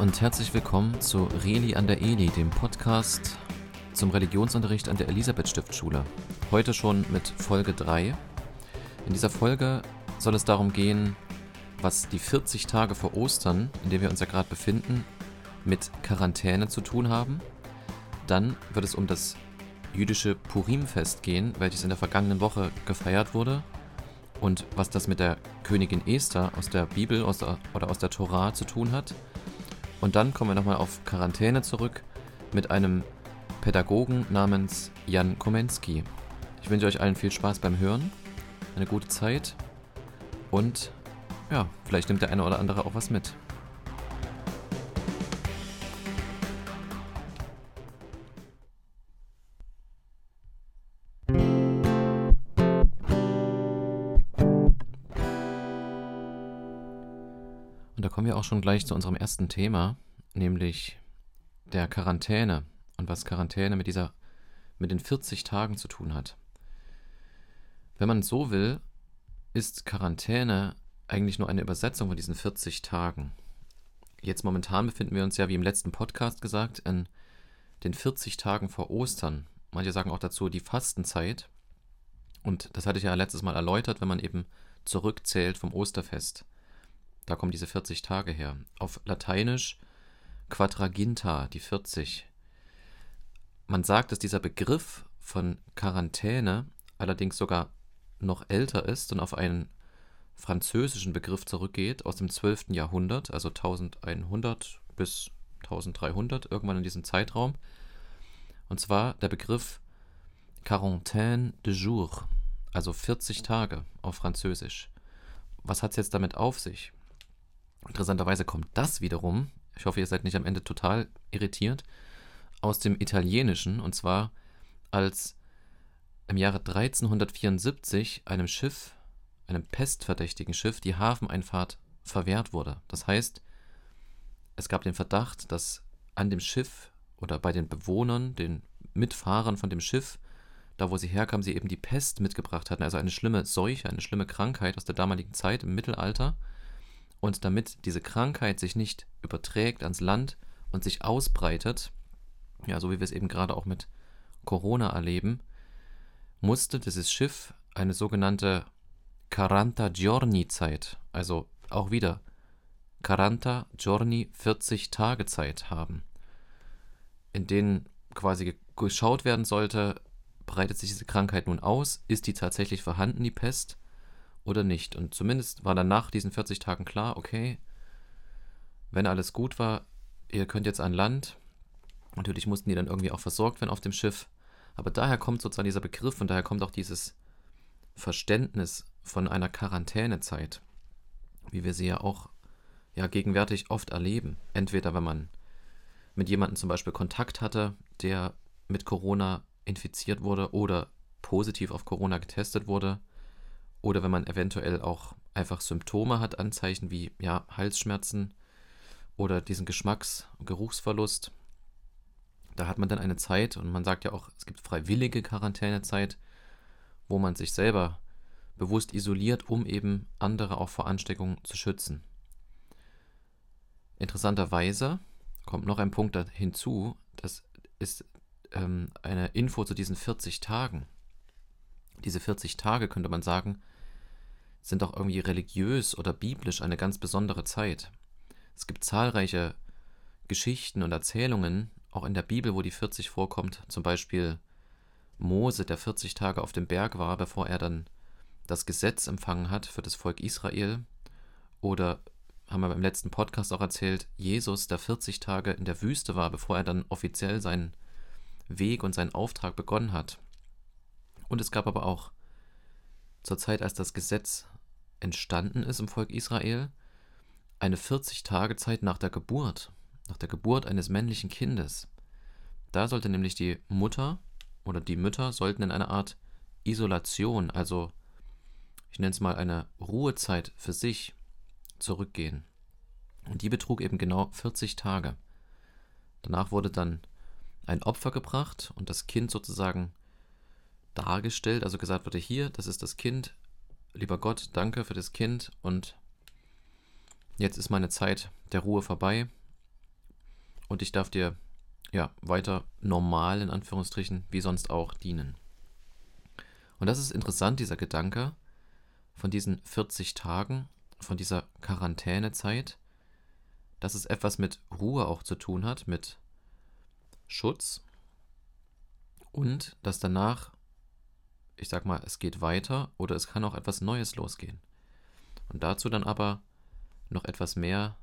Und herzlich willkommen zu Reli an der Eli, dem Podcast zum Religionsunterricht an der Elisabeth Stiftschule. Heute schon mit Folge 3. In dieser Folge soll es darum gehen, was die 40 Tage vor Ostern, in denen wir uns ja gerade befinden, mit Quarantäne zu tun haben. Dann wird es um das jüdische Purimfest gehen, welches in der vergangenen Woche gefeiert wurde und was das mit der Königin Esther aus der Bibel aus der, oder aus der Tora zu tun hat. Und dann kommen wir nochmal auf Quarantäne zurück mit einem Pädagogen namens Jan Komensky. Ich wünsche euch allen viel Spaß beim Hören, eine gute Zeit und ja, vielleicht nimmt der eine oder andere auch was mit. Wir auch schon gleich zu unserem ersten Thema, nämlich der Quarantäne und was Quarantäne mit dieser mit den 40 Tagen zu tun hat. Wenn man so will, ist Quarantäne eigentlich nur eine Übersetzung von diesen 40 Tagen. Jetzt momentan befinden wir uns ja, wie im letzten Podcast gesagt, in den 40 Tagen vor Ostern. Manche sagen auch dazu die Fastenzeit. Und das hatte ich ja letztes Mal erläutert, wenn man eben zurückzählt vom Osterfest. Da kommen diese 40 Tage her. Auf Lateinisch Quadraginta, die 40. Man sagt, dass dieser Begriff von Quarantäne allerdings sogar noch älter ist und auf einen französischen Begriff zurückgeht aus dem 12. Jahrhundert, also 1100 bis 1300, irgendwann in diesem Zeitraum. Und zwar der Begriff Quarantaine de jour, also 40 Tage auf Französisch. Was hat es jetzt damit auf sich? Interessanterweise kommt das wiederum, ich hoffe, ihr seid nicht am Ende total irritiert, aus dem Italienischen und zwar als im Jahre 1374 einem Schiff einem pestverdächtigen Schiff die Hafeneinfahrt verwehrt wurde. Das heißt, es gab den Verdacht, dass an dem Schiff oder bei den Bewohnern, den Mitfahrern von dem Schiff, da wo sie herkamen, sie eben die Pest mitgebracht hatten, also eine schlimme Seuche, eine schlimme Krankheit aus der damaligen Zeit im Mittelalter. Und damit diese Krankheit sich nicht überträgt ans Land und sich ausbreitet, ja, so wie wir es eben gerade auch mit Corona erleben, musste dieses Schiff eine sogenannte 40 Giorni Zeit, also auch wieder 40 Giorni 40 Tage Zeit haben, in denen quasi geschaut werden sollte, breitet sich diese Krankheit nun aus, ist die tatsächlich vorhanden, die Pest, oder nicht. Und zumindest war dann nach diesen 40 Tagen klar, okay, wenn alles gut war, ihr könnt jetzt an Land. Natürlich mussten die dann irgendwie auch versorgt werden auf dem Schiff. Aber daher kommt sozusagen dieser Begriff und daher kommt auch dieses Verständnis von einer Quarantänezeit, wie wir sie ja auch ja gegenwärtig oft erleben. Entweder wenn man mit jemandem zum Beispiel Kontakt hatte, der mit Corona infiziert wurde oder positiv auf Corona getestet wurde, oder wenn man eventuell auch einfach Symptome hat, Anzeichen wie ja, Halsschmerzen oder diesen Geschmacks- und Geruchsverlust. Da hat man dann eine Zeit, und man sagt ja auch, es gibt freiwillige Quarantänezeit, wo man sich selber bewusst isoliert, um eben andere auch vor Ansteckungen zu schützen. Interessanterweise kommt noch ein Punkt hinzu, das ist ähm, eine Info zu diesen 40 Tagen. Diese 40 Tage, könnte man sagen, sind auch irgendwie religiös oder biblisch eine ganz besondere Zeit. Es gibt zahlreiche Geschichten und Erzählungen, auch in der Bibel, wo die 40 vorkommt, zum Beispiel Mose, der 40 Tage auf dem Berg war, bevor er dann das Gesetz empfangen hat für das Volk Israel. Oder haben wir beim letzten Podcast auch erzählt, Jesus, der 40 Tage in der Wüste war, bevor er dann offiziell seinen Weg und seinen Auftrag begonnen hat. Und es gab aber auch zur Zeit, als das Gesetz entstanden ist im Volk Israel, eine 40-Tage-Zeit nach der Geburt, nach der Geburt eines männlichen Kindes. Da sollte nämlich die Mutter oder die Mütter sollten in eine Art Isolation, also ich nenne es mal eine Ruhezeit für sich zurückgehen. Und die betrug eben genau 40 Tage. Danach wurde dann ein Opfer gebracht und das Kind sozusagen dargestellt, also gesagt wurde, hier, das ist das Kind, lieber Gott, danke für das Kind und jetzt ist meine Zeit der Ruhe vorbei und ich darf dir ja weiter normal in Anführungsstrichen wie sonst auch dienen. Und das ist interessant, dieser Gedanke von diesen 40 Tagen, von dieser Quarantänezeit, dass es etwas mit Ruhe auch zu tun hat, mit Schutz und dass danach, ich sag mal, es geht weiter oder es kann auch etwas Neues losgehen. Und dazu dann aber noch etwas mehr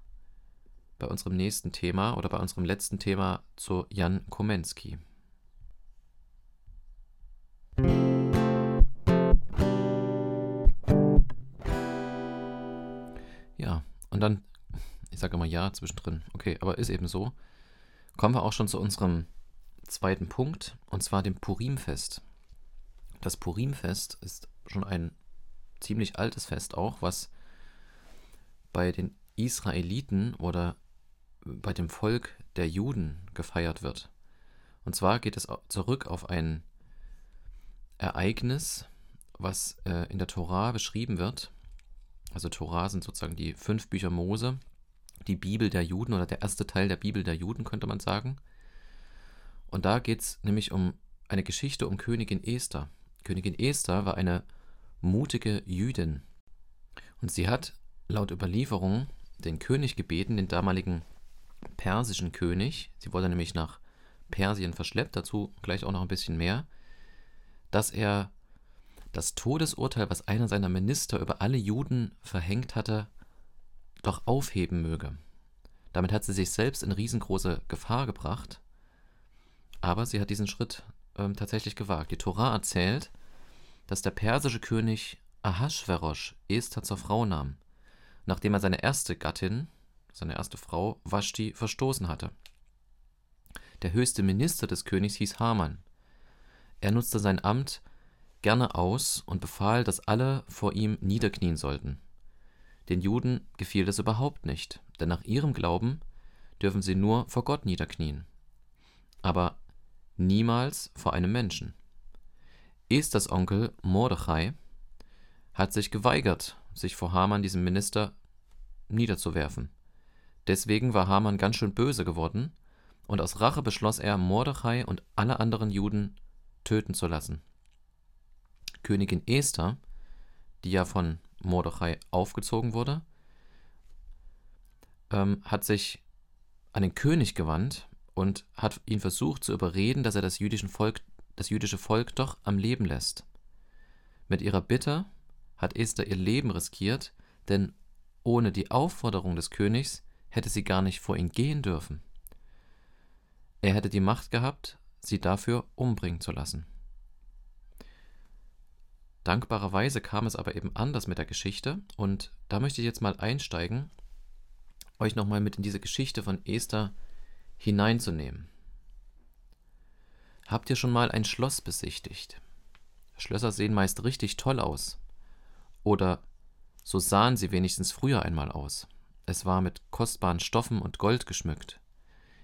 bei unserem nächsten Thema oder bei unserem letzten Thema zu Jan Komensky. Ja, und dann, ich sage immer ja zwischendrin, okay, aber ist eben so, kommen wir auch schon zu unserem zweiten Punkt, und zwar dem Purimfest. Das Purimfest ist schon ein ziemlich altes Fest auch, was bei den Israeliten oder bei dem Volk der Juden gefeiert wird. Und zwar geht es zurück auf ein Ereignis, was äh, in der Tora beschrieben wird. Also Tora sind sozusagen die fünf Bücher Mose, die Bibel der Juden oder der erste Teil der Bibel der Juden, könnte man sagen. Und da geht es nämlich um eine Geschichte um Königin Esther. Königin Esther war eine mutige Jüdin. Und sie hat laut Überlieferung den König gebeten, den damaligen persischen König, sie wurde nämlich nach Persien verschleppt, dazu gleich auch noch ein bisschen mehr, dass er das Todesurteil, was einer seiner Minister über alle Juden verhängt hatte, doch aufheben möge. Damit hat sie sich selbst in riesengroße Gefahr gebracht, aber sie hat diesen Schritt ähm, tatsächlich gewagt. Die Tora erzählt, dass der persische König Ahasverosch Esther zur Frau nahm, nachdem er seine erste Gattin, seine erste Frau, Vashti, verstoßen hatte. Der höchste Minister des Königs hieß Haman. Er nutzte sein Amt gerne aus und befahl, dass alle vor ihm niederknien sollten. Den Juden gefiel das überhaupt nicht, denn nach ihrem Glauben dürfen sie nur vor Gott niederknien. Aber niemals vor einem Menschen. Esthers Onkel Mordechai hat sich geweigert, sich vor Haman, diesem Minister, niederzuwerfen. Deswegen war Haman ganz schön böse geworden, und aus Rache beschloss er, Mordechai und alle anderen Juden töten zu lassen. Königin Esther, die ja von Mordechai aufgezogen wurde, ähm, hat sich an den König gewandt und hat ihn versucht zu überreden, dass er das, jüdischen Volk, das jüdische Volk doch am Leben lässt. Mit ihrer Bitte hat Esther ihr Leben riskiert, denn ohne die Aufforderung des Königs hätte sie gar nicht vor ihn gehen dürfen. Er hätte die Macht gehabt, sie dafür umbringen zu lassen. Dankbarerweise kam es aber eben anders mit der Geschichte und da möchte ich jetzt mal einsteigen, euch nochmal mit in diese Geschichte von Esther hineinzunehmen. Habt ihr schon mal ein Schloss besichtigt? Schlösser sehen meist richtig toll aus. Oder so sahen sie wenigstens früher einmal aus. Es war mit kostbaren Stoffen und Gold geschmückt.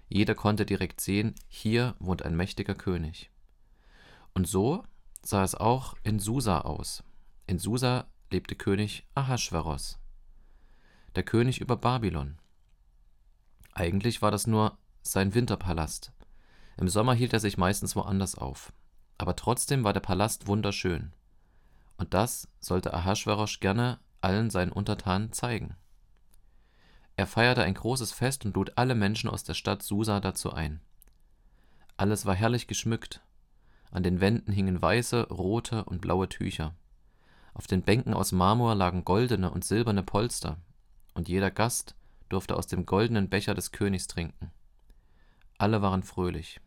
Jeder konnte direkt sehen, hier wohnt ein mächtiger König. Und so sah es auch in Susa aus. In Susa lebte König Ahasveros, der König über Babylon. Eigentlich war das nur sein Winterpalast. Im Sommer hielt er sich meistens woanders auf. Aber trotzdem war der Palast wunderschön. Und das sollte Ahasverosch gerne allen seinen Untertanen zeigen. Er feierte ein großes Fest und lud alle Menschen aus der Stadt Susa dazu ein. Alles war herrlich geschmückt. An den Wänden hingen weiße, rote und blaue Tücher. Auf den Bänken aus Marmor lagen goldene und silberne Polster, und jeder Gast durfte aus dem goldenen Becher des Königs trinken. Alle waren fröhlich.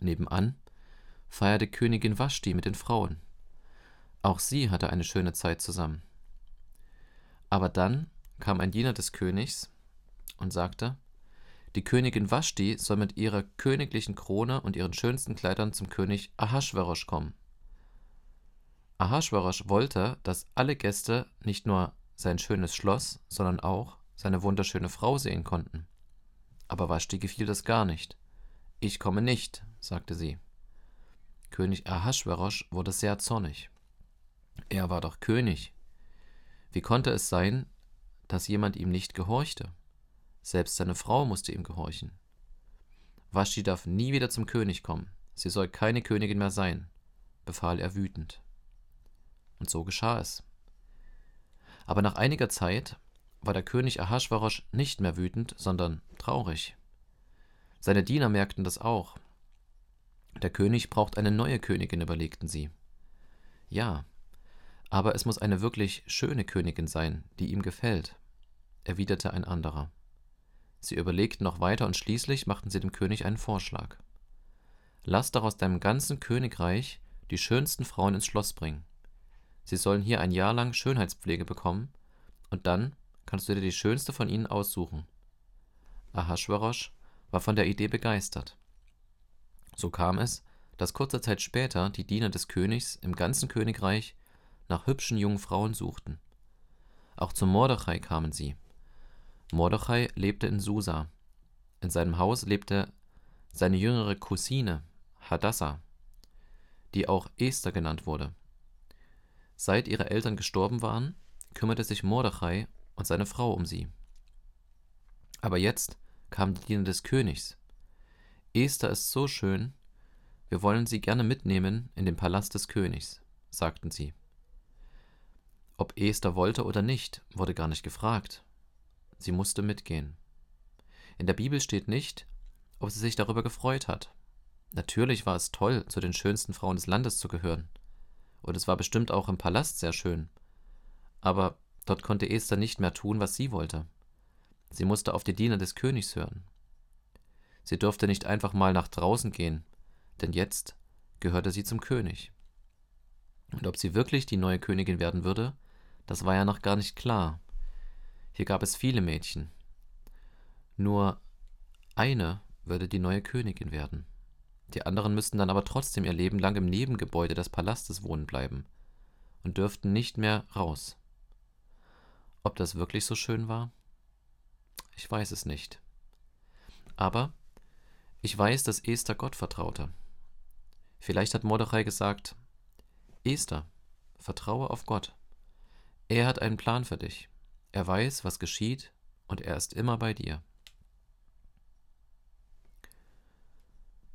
Nebenan feierte Königin Vashti mit den Frauen. Auch sie hatte eine schöne Zeit zusammen. Aber dann kam ein Diener des Königs und sagte, die Königin Vashti soll mit ihrer königlichen Krone und ihren schönsten Kleidern zum König Ahasverosch kommen. Ahasverosch wollte, dass alle Gäste nicht nur sein schönes Schloss, sondern auch seine wunderschöne Frau sehen konnten. Aber Vashti gefiel das gar nicht. Ich komme nicht, sagte sie. König Ahasverosch wurde sehr zornig. Er war doch König. Wie konnte es sein, dass jemand ihm nicht gehorchte? Selbst seine Frau musste ihm gehorchen. Vashti darf nie wieder zum König kommen. Sie soll keine Königin mehr sein, befahl er wütend. Und so geschah es. Aber nach einiger Zeit war der König Ahasverosch nicht mehr wütend, sondern traurig. Seine Diener merkten das auch. Der König braucht eine neue Königin, überlegten sie. Ja, aber es muss eine wirklich schöne Königin sein, die ihm gefällt, erwiderte ein anderer. Sie überlegten noch weiter und schließlich machten sie dem König einen Vorschlag. Lass doch aus deinem ganzen Königreich die schönsten Frauen ins Schloss bringen. Sie sollen hier ein Jahr lang Schönheitspflege bekommen, und dann kannst du dir die schönste von ihnen aussuchen. Ahasverosch war von der Idee begeistert. So kam es, dass kurze Zeit später die Diener des Königs im ganzen Königreich nach hübschen jungen Frauen suchten. Auch zu Mordechai kamen sie. Mordechai lebte in Susa. In seinem Haus lebte seine jüngere Cousine Hadassah, die auch Esther genannt wurde. Seit ihre Eltern gestorben waren, kümmerte sich Mordechai und seine Frau um sie. Aber jetzt kamen die Diener des Königs. Esther ist so schön, wir wollen sie gerne mitnehmen in den Palast des Königs, sagten sie. Ob Esther wollte oder nicht, wurde gar nicht gefragt. Sie musste mitgehen. In der Bibel steht nicht, ob sie sich darüber gefreut hat. Natürlich war es toll, zu den schönsten Frauen des Landes zu gehören und es war bestimmt auch im Palast sehr schön. Aber dort konnte Esther nicht mehr tun, was sie wollte. Sie musste auf die Diener des Königs hören. Sie durfte nicht einfach mal nach draußen gehen, denn jetzt gehörte sie zum König. Und ob sie wirklich die neue Königin werden würde, das war ja noch gar nicht klar. Hier gab es viele Mädchen. Nur eine würde die neue Königin werden. Die anderen müssten dann aber trotzdem ihr Leben lang im Nebengebäude des Palastes wohnen bleiben und dürften nicht mehr raus. Ob das wirklich so schön war? Ich weiß es nicht. Aber ich weiß, dass Esther Gott vertraute. Vielleicht hat Mordechai gesagt, Esther, vertraue auf Gott. Er hat einen Plan für dich. Er weiß, was geschieht, und er ist immer bei dir.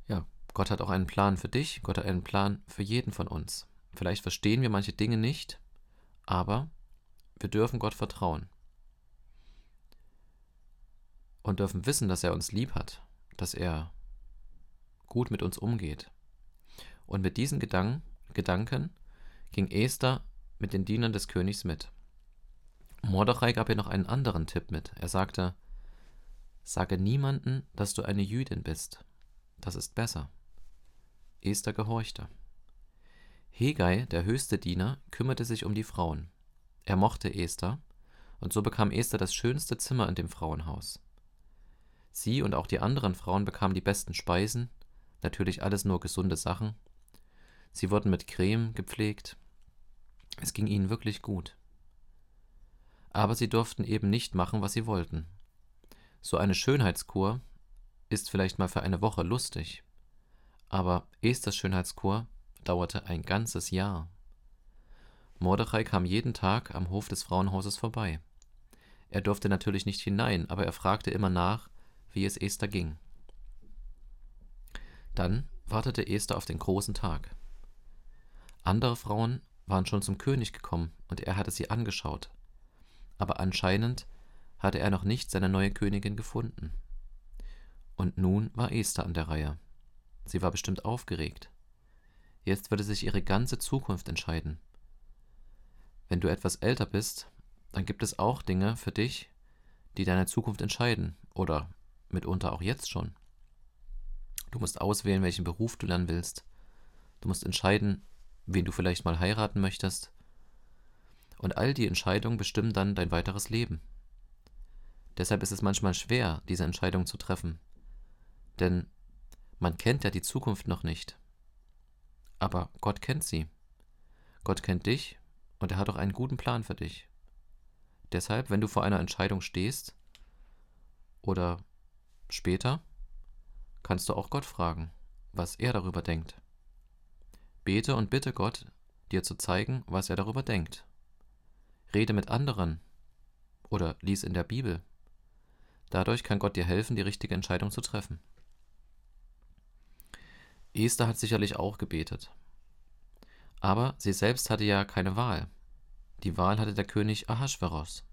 Ja, Gott hat auch einen Plan für dich, Gott hat einen Plan für jeden von uns. Vielleicht verstehen wir manche Dinge nicht, aber wir dürfen Gott vertrauen. Und dürfen wissen, dass er uns lieb hat, dass er gut mit uns umgeht. Und mit diesen Gedanken, Gedanken ging Esther mit den Dienern des Königs mit. Mordechai gab ihr noch einen anderen Tipp mit. Er sagte, Sage niemanden, dass du eine Jüdin bist. Das ist besser. Esther gehorchte. Hegai, der höchste Diener, kümmerte sich um die Frauen. Er mochte Esther, und so bekam Esther das schönste Zimmer in dem Frauenhaus. Sie und auch die anderen Frauen bekamen die besten Speisen, natürlich alles nur gesunde Sachen. Sie wurden mit Creme gepflegt. Es ging ihnen wirklich gut. Aber sie durften eben nicht machen, was sie wollten. So eine Schönheitskur ist vielleicht mal für eine Woche lustig, aber Esthers Schönheitskur dauerte ein ganzes Jahr. Mordechai kam jeden Tag am Hof des Frauenhauses vorbei. Er durfte natürlich nicht hinein, aber er fragte immer nach, wie es Esther ging. Dann wartete Esther auf den großen Tag. Andere Frauen waren schon zum König gekommen und er hatte sie angeschaut. Aber anscheinend hatte er noch nicht seine neue Königin gefunden. Und nun war Esther an der Reihe. Sie war bestimmt aufgeregt. Jetzt würde sich ihre ganze Zukunft entscheiden. Wenn du etwas älter bist, dann gibt es auch Dinge für dich, die deine Zukunft entscheiden, oder mitunter auch jetzt schon. Du musst auswählen, welchen Beruf du lernen willst. Du musst entscheiden, wen du vielleicht mal heiraten möchtest. Und all die Entscheidungen bestimmen dann dein weiteres Leben. Deshalb ist es manchmal schwer, diese Entscheidung zu treffen. Denn man kennt ja die Zukunft noch nicht. Aber Gott kennt sie. Gott kennt dich und er hat auch einen guten Plan für dich. Deshalb, wenn du vor einer Entscheidung stehst oder später, kannst du auch Gott fragen, was er darüber denkt. Bete und bitte Gott, dir zu zeigen, was er darüber denkt. Rede mit anderen oder lies in der Bibel. Dadurch kann Gott dir helfen, die richtige Entscheidung zu treffen. Esther hat sicherlich auch gebetet. Aber sie selbst hatte ja keine Wahl. Die Wahl hatte der König Ahasveros.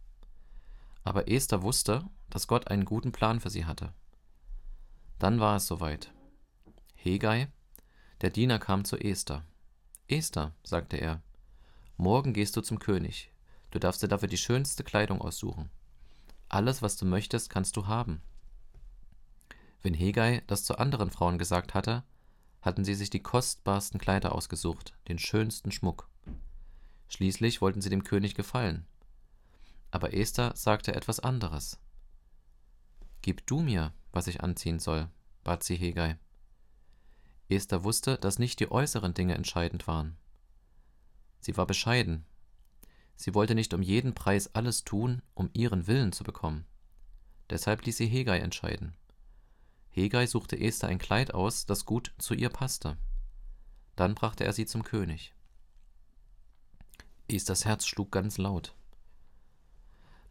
Aber Esther wusste, dass Gott einen guten Plan für sie hatte. Dann war es soweit. Hegai, der Diener, kam zu Esther. Esther, sagte er, morgen gehst du zum König. Du darfst dir dafür die schönste Kleidung aussuchen. Alles, was du möchtest, kannst du haben. Wenn Hegai das zu anderen Frauen gesagt hatte, hatten sie sich die kostbarsten Kleider ausgesucht, den schönsten Schmuck. Schließlich wollten sie dem König gefallen. Aber Esther sagte etwas anderes. Gib du mir, was ich anziehen soll, bat sie Hegai. Esther wusste, dass nicht die äußeren Dinge entscheidend waren. Sie war bescheiden. Sie wollte nicht um jeden Preis alles tun, um ihren Willen zu bekommen. Deshalb ließ sie Hegai entscheiden. Hegai suchte Esther ein Kleid aus, das gut zu ihr passte. Dann brachte er sie zum König. Esthers Herz schlug ganz laut.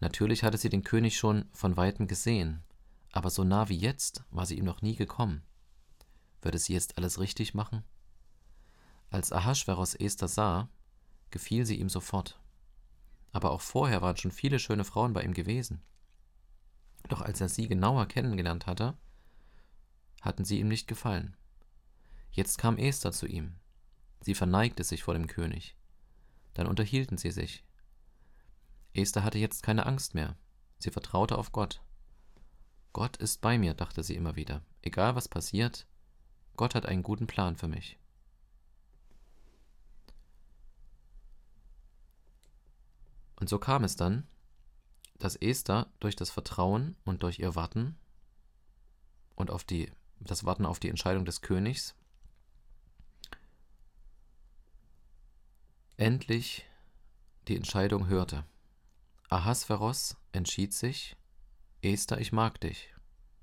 Natürlich hatte sie den König schon von weitem gesehen, aber so nah wie jetzt war sie ihm noch nie gekommen. Würde sie jetzt alles richtig machen? Als Ahasveros Esther sah, gefiel sie ihm sofort. Aber auch vorher waren schon viele schöne Frauen bei ihm gewesen. Doch als er sie genauer kennengelernt hatte, hatten sie ihm nicht gefallen. Jetzt kam Esther zu ihm. Sie verneigte sich vor dem König. Dann unterhielten sie sich. Esther hatte jetzt keine Angst mehr. Sie vertraute auf Gott. Gott ist bei mir, dachte sie immer wieder. Egal was passiert, Gott hat einen guten Plan für mich. Und so kam es dann, dass Esther durch das Vertrauen und durch ihr Warten und auf die, das Warten auf die Entscheidung des Königs endlich die Entscheidung hörte. Ahasveros entschied sich, Esther, ich mag dich.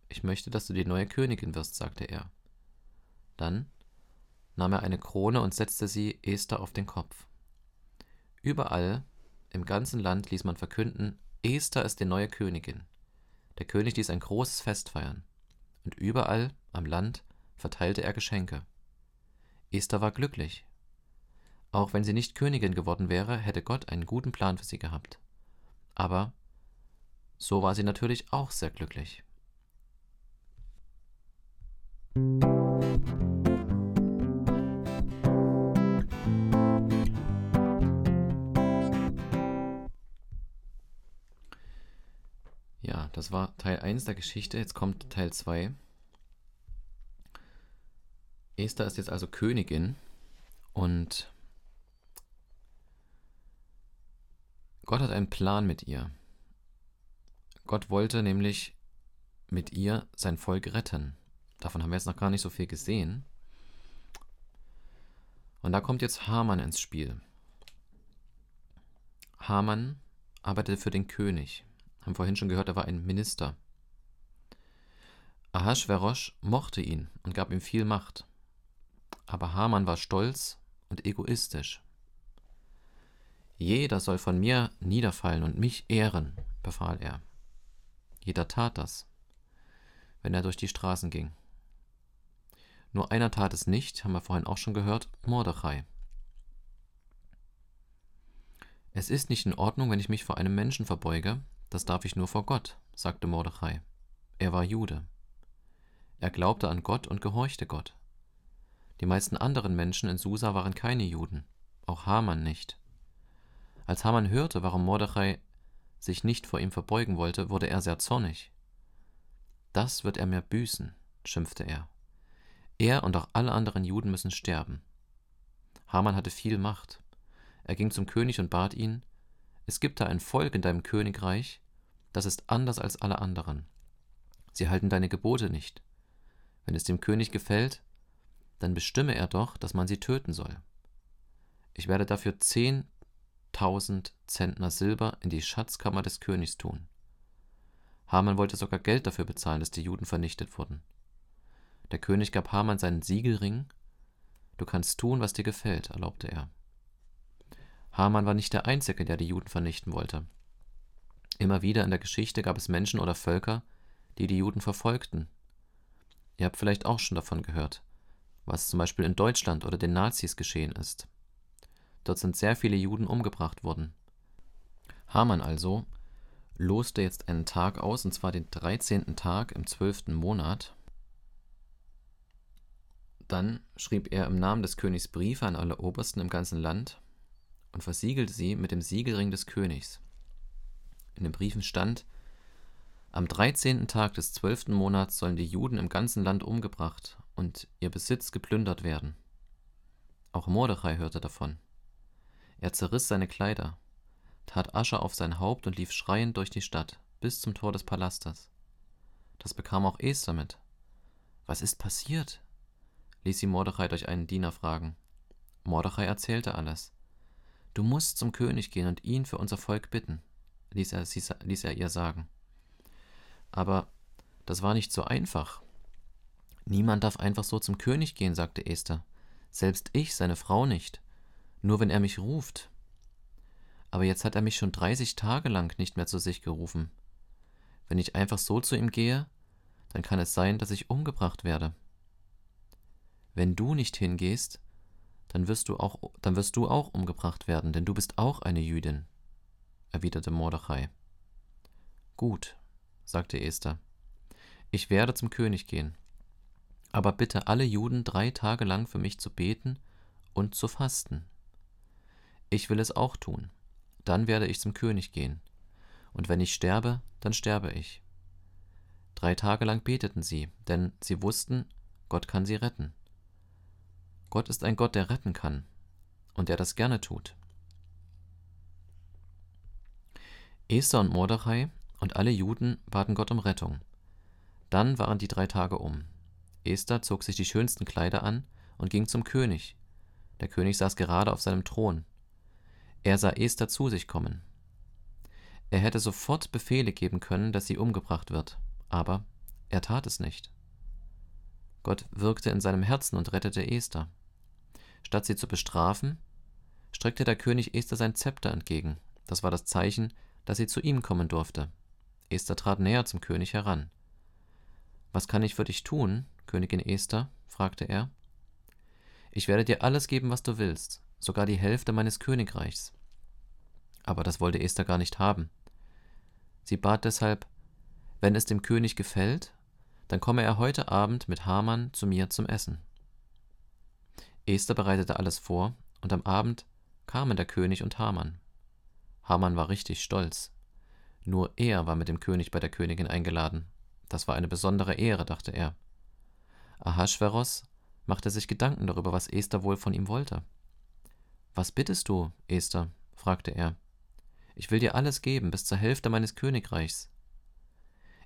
Ich möchte, dass du die neue Königin wirst, sagte er. Dann nahm er eine Krone und setzte sie Esther auf den Kopf. Überall im ganzen Land ließ man verkünden, Esther ist die neue Königin. Der König ließ ein großes Fest feiern. Und überall am Land verteilte er Geschenke. Esther war glücklich. Auch wenn sie nicht Königin geworden wäre, hätte Gott einen guten Plan für sie gehabt. Aber so war sie natürlich auch sehr glücklich. Das war Teil 1 der Geschichte. Jetzt kommt Teil 2. Esther ist jetzt also Königin und Gott hat einen Plan mit ihr. Gott wollte nämlich mit ihr sein Volk retten. Davon haben wir jetzt noch gar nicht so viel gesehen. Und da kommt jetzt Haman ins Spiel. Haman arbeitete für den König. Haben vorhin schon gehört, er war ein Minister. Ahasverosch mochte ihn und gab ihm viel Macht. Aber Haman war stolz und egoistisch. Jeder soll von mir niederfallen und mich ehren, befahl er. Jeder tat das, wenn er durch die Straßen ging. Nur einer tat es nicht, haben wir vorhin auch schon gehört, Mordechai. Es ist nicht in Ordnung, wenn ich mich vor einem Menschen verbeuge, das darf ich nur vor Gott, sagte Mordechai. Er war Jude. Er glaubte an Gott und gehorchte Gott. Die meisten anderen Menschen in Susa waren keine Juden, auch Haman nicht. Als Haman hörte, warum Mordechai sich nicht vor ihm verbeugen wollte, wurde er sehr zornig. Das wird er mir büßen, schimpfte er. Er und auch alle anderen Juden müssen sterben. Haman hatte viel Macht. Er ging zum König und bat ihn, es gibt da ein Volk in deinem Königreich, das ist anders als alle anderen. Sie halten deine Gebote nicht. Wenn es dem König gefällt, dann bestimme er doch, dass man sie töten soll. Ich werde dafür zehn tausend Zentner Silber in die Schatzkammer des Königs tun. Haman wollte sogar Geld dafür bezahlen, dass die Juden vernichtet wurden. Der König gab Haman seinen Siegelring. Du kannst tun, was dir gefällt, erlaubte er. Haman war nicht der Einzige, der die Juden vernichten wollte. Immer wieder in der Geschichte gab es Menschen oder Völker, die die Juden verfolgten. Ihr habt vielleicht auch schon davon gehört, was zum Beispiel in Deutschland oder den Nazis geschehen ist. Dort sind sehr viele Juden umgebracht worden. Haman also loste jetzt einen Tag aus, und zwar den 13. Tag im 12. Monat. Dann schrieb er im Namen des Königs Briefe an alle Obersten im ganzen Land und versiegelte sie mit dem Siegelring des Königs. In den Briefen stand, am 13. Tag des 12. Monats sollen die Juden im ganzen Land umgebracht und ihr Besitz geplündert werden. Auch Mordechai hörte davon. Er zerriss seine Kleider, tat Asche auf sein Haupt und lief schreiend durch die Stadt bis zum Tor des Palastes. Das bekam auch Esther mit. Was ist passiert? ließ sie Mordechai durch einen Diener fragen. Mordechai erzählte alles. Du musst zum König gehen und ihn für unser Volk bitten, ließ er, sie, ließ er ihr sagen. Aber das war nicht so einfach. Niemand darf einfach so zum König gehen, sagte Esther. Selbst ich, seine Frau nicht. Nur wenn er mich ruft. Aber jetzt hat er mich schon 30 Tage lang nicht mehr zu sich gerufen. Wenn ich einfach so zu ihm gehe, dann kann es sein, dass ich umgebracht werde. Wenn du nicht hingehst, dann wirst du auch, dann wirst du auch umgebracht werden, denn du bist auch eine Jüdin, erwiderte Mordechai. Gut, sagte Esther, ich werde zum König gehen, aber bitte alle Juden drei Tage lang für mich zu beten und zu fasten. Ich will es auch tun, dann werde ich zum König gehen, und wenn ich sterbe, dann sterbe ich. Drei Tage lang beteten sie, denn sie wussten, Gott kann sie retten. Gott ist ein Gott, der retten kann und der das gerne tut. Esther und Mordechai und alle Juden baten Gott um Rettung. Dann waren die drei Tage um. Esther zog sich die schönsten Kleider an und ging zum König. Der König saß gerade auf seinem Thron. Er sah Esther zu sich kommen. Er hätte sofort Befehle geben können, dass sie umgebracht wird, aber er tat es nicht. Gott wirkte in seinem Herzen und rettete Esther. Statt sie zu bestrafen, streckte der König Esther sein Zepter entgegen. Das war das Zeichen, dass sie zu ihm kommen durfte. Esther trat näher zum König heran. Was kann ich für dich tun, Königin Esther? fragte er. Ich werde dir alles geben, was du willst, sogar die Hälfte meines Königreichs. Aber das wollte Esther gar nicht haben. Sie bat deshalb, wenn es dem König gefällt, dann komme er heute Abend mit Haman zu mir zum Essen. Esther bereitete alles vor, und am Abend kamen der König und Haman. Haman war richtig stolz. Nur er war mit dem König bei der Königin eingeladen. Das war eine besondere Ehre, dachte er. Ahasveros machte sich Gedanken darüber, was Esther wohl von ihm wollte. Was bittest du, Esther? fragte er. Ich will dir alles geben, bis zur Hälfte meines Königreichs.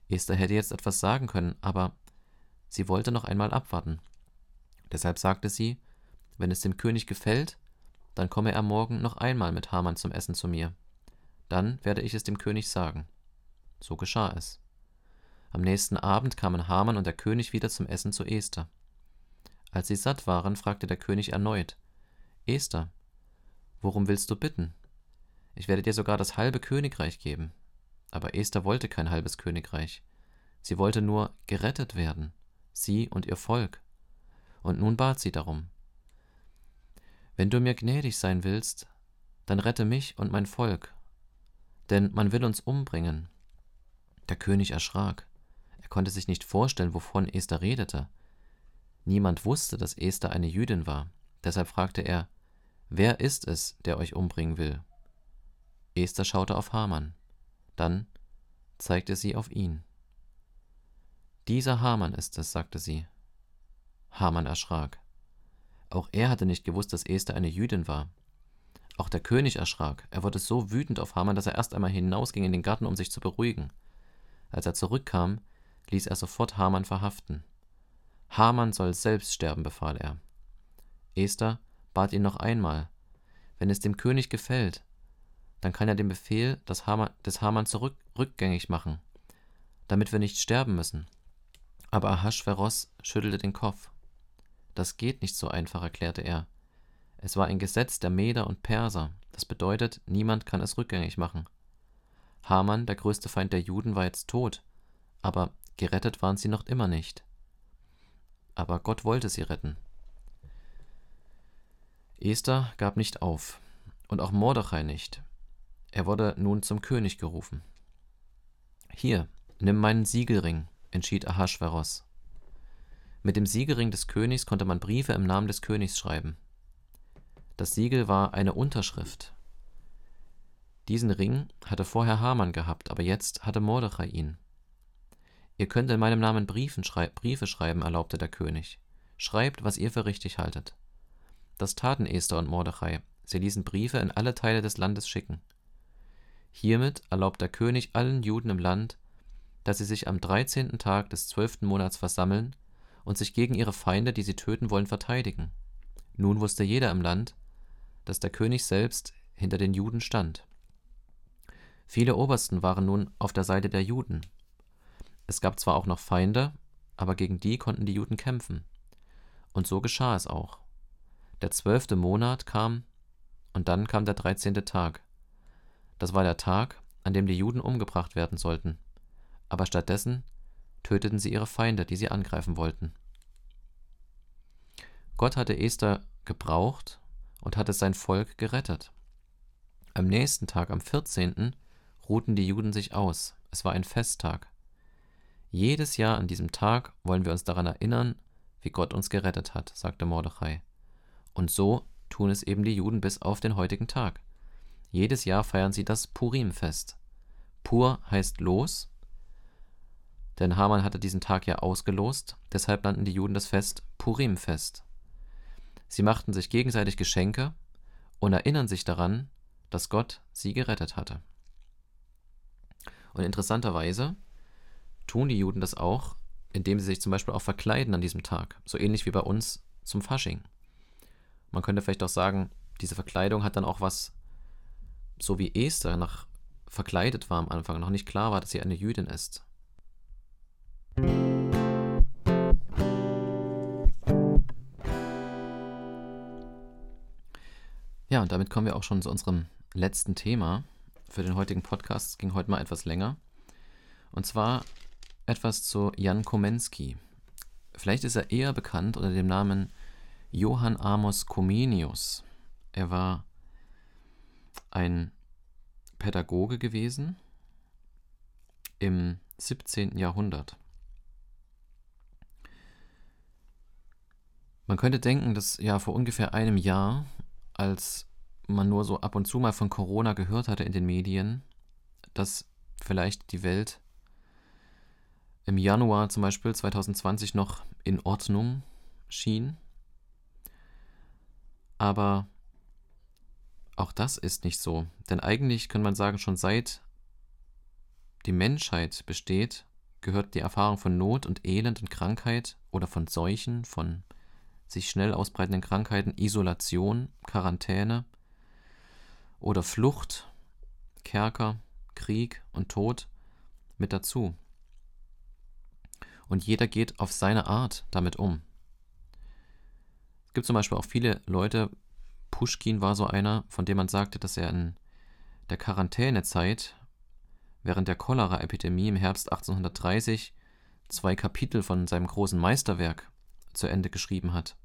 Esther hätte jetzt etwas sagen können, aber sie wollte noch einmal abwarten. Deshalb sagte sie, wenn es dem König gefällt, dann komme er morgen noch einmal mit Haman zum Essen zu mir. Dann werde ich es dem König sagen. So geschah es. Am nächsten Abend kamen Haman und der König wieder zum Essen zu Esther. Als sie satt waren, fragte der König erneut: Esther, worum willst du bitten? Ich werde dir sogar das halbe Königreich geben. Aber Esther wollte kein halbes Königreich. Sie wollte nur gerettet werden, sie und ihr Volk. Und nun bat sie darum. Wenn du mir gnädig sein willst, dann rette mich und mein Volk, denn man will uns umbringen. Der König erschrak. Er konnte sich nicht vorstellen, wovon Esther redete. Niemand wusste, dass Esther eine Jüdin war. Deshalb fragte er, Wer ist es, der euch umbringen will? Esther schaute auf Haman. Dann zeigte sie auf ihn. Dieser Haman ist es, sagte sie. Haman erschrak. Auch er hatte nicht gewusst, dass Esther eine Jüdin war. Auch der König erschrak. Er wurde so wütend auf Haman, dass er erst einmal hinausging in den Garten, um sich zu beruhigen. Als er zurückkam, ließ er sofort Haman verhaften. Haman soll selbst sterben, befahl er. Esther bat ihn noch einmal, wenn es dem König gefällt, dann kann er den Befehl des Haman, des Haman zurück, rückgängig machen, damit wir nicht sterben müssen. Aber Ahasveros schüttelte den Kopf. Das geht nicht so einfach, erklärte er. Es war ein Gesetz der Meder und Perser. Das bedeutet, niemand kann es rückgängig machen. Haman, der größte Feind der Juden, war jetzt tot. Aber Gerettet waren sie noch immer nicht. Aber Gott wollte sie retten. Esther gab nicht auf, und auch Mordechai nicht. Er wurde nun zum König gerufen. Hier, nimm meinen Siegelring, entschied Ahasveros. Mit dem Siegelring des Königs konnte man Briefe im Namen des Königs schreiben. Das Siegel war eine Unterschrift. Diesen Ring hatte vorher Haman gehabt, aber jetzt hatte Mordechai ihn. Ihr könnt in meinem Namen schrei Briefe schreiben, erlaubte der König. Schreibt, was ihr für richtig haltet. Das taten Esther und Mordechai. Sie ließen Briefe in alle Teile des Landes schicken. Hiermit erlaubt der König allen Juden im Land, dass sie sich am 13. Tag des zwölften Monats versammeln und sich gegen ihre Feinde, die sie töten wollen, verteidigen. Nun wusste jeder im Land, dass der König selbst hinter den Juden stand. Viele Obersten waren nun auf der Seite der Juden. Es gab zwar auch noch Feinde, aber gegen die konnten die Juden kämpfen. Und so geschah es auch. Der zwölfte Monat kam, und dann kam der dreizehnte Tag. Das war der Tag, an dem die Juden umgebracht werden sollten. Aber stattdessen töteten sie ihre Feinde, die sie angreifen wollten. Gott hatte Esther gebraucht und hatte sein Volk gerettet. Am nächsten Tag, am 14., ruhten die Juden sich aus. Es war ein Festtag. Jedes Jahr an diesem Tag wollen wir uns daran erinnern, wie Gott uns gerettet hat, sagte Mordechai. Und so tun es eben die Juden bis auf den heutigen Tag. Jedes Jahr feiern sie das Purim-Fest. Pur heißt los, denn Haman hatte diesen Tag ja ausgelost, deshalb nannten die Juden das Fest Purim-Fest. Sie machten sich gegenseitig Geschenke und erinnern sich daran, dass Gott sie gerettet hatte. Und interessanterweise tun die Juden das auch, indem sie sich zum Beispiel auch verkleiden an diesem Tag, so ähnlich wie bei uns zum Fasching. Man könnte vielleicht auch sagen, diese Verkleidung hat dann auch was, so wie Esther noch verkleidet war am Anfang, noch nicht klar war, dass sie eine Jüdin ist. Und damit kommen wir auch schon zu unserem letzten Thema für den heutigen Podcast. Es ging heute mal etwas länger. Und zwar etwas zu Jan Komensky. Vielleicht ist er eher bekannt unter dem Namen Johann Amos Comenius. Er war ein Pädagoge gewesen im 17. Jahrhundert. Man könnte denken, dass ja vor ungefähr einem Jahr, als man nur so ab und zu mal von Corona gehört hatte in den Medien, dass vielleicht die Welt im Januar zum Beispiel 2020 noch in Ordnung schien. Aber auch das ist nicht so. Denn eigentlich kann man sagen, schon seit die Menschheit besteht, gehört die Erfahrung von Not und Elend und Krankheit oder von Seuchen, von sich schnell ausbreitenden Krankheiten, Isolation, Quarantäne oder Flucht, Kerker, Krieg und Tod mit dazu. Und jeder geht auf seine Art damit um. Es gibt zum Beispiel auch viele Leute, Pushkin war so einer, von dem man sagte, dass er in der Quarantänezeit während der Cholera-Epidemie im Herbst 1830 zwei Kapitel von seinem großen Meisterwerk zu Ende geschrieben hat.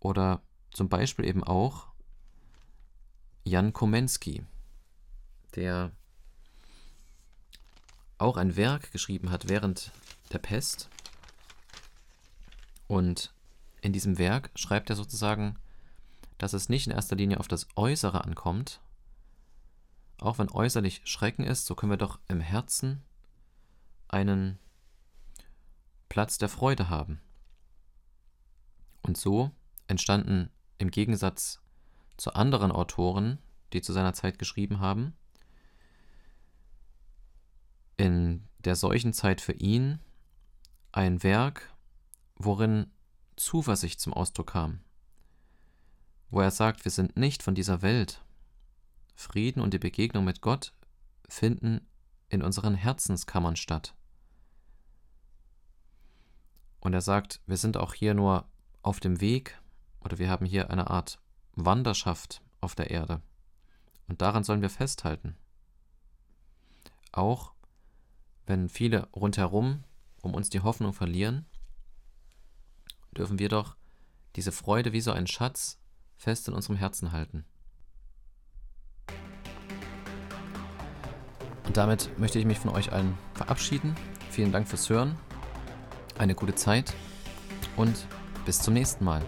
Oder zum Beispiel eben auch Jan Komensky, der auch ein Werk geschrieben hat während der Pest. Und in diesem Werk schreibt er sozusagen, dass es nicht in erster Linie auf das Äußere ankommt. Auch wenn äußerlich Schrecken ist, so können wir doch im Herzen einen Platz der Freude haben. Und so entstanden im Gegensatz zu anderen Autoren, die zu seiner Zeit geschrieben haben, in der solchen Zeit für ihn ein Werk, worin Zuversicht zum Ausdruck kam, wo er sagt, wir sind nicht von dieser Welt. Frieden und die Begegnung mit Gott finden in unseren Herzenskammern statt. Und er sagt, wir sind auch hier nur auf dem Weg oder wir haben hier eine Art Wanderschaft auf der Erde. Und daran sollen wir festhalten. Auch wenn viele rundherum um uns die Hoffnung verlieren, dürfen wir doch diese Freude wie so ein Schatz fest in unserem Herzen halten. Und damit möchte ich mich von euch allen verabschieden. Vielen Dank fürs Hören, eine gute Zeit und bis zum nächsten Mal.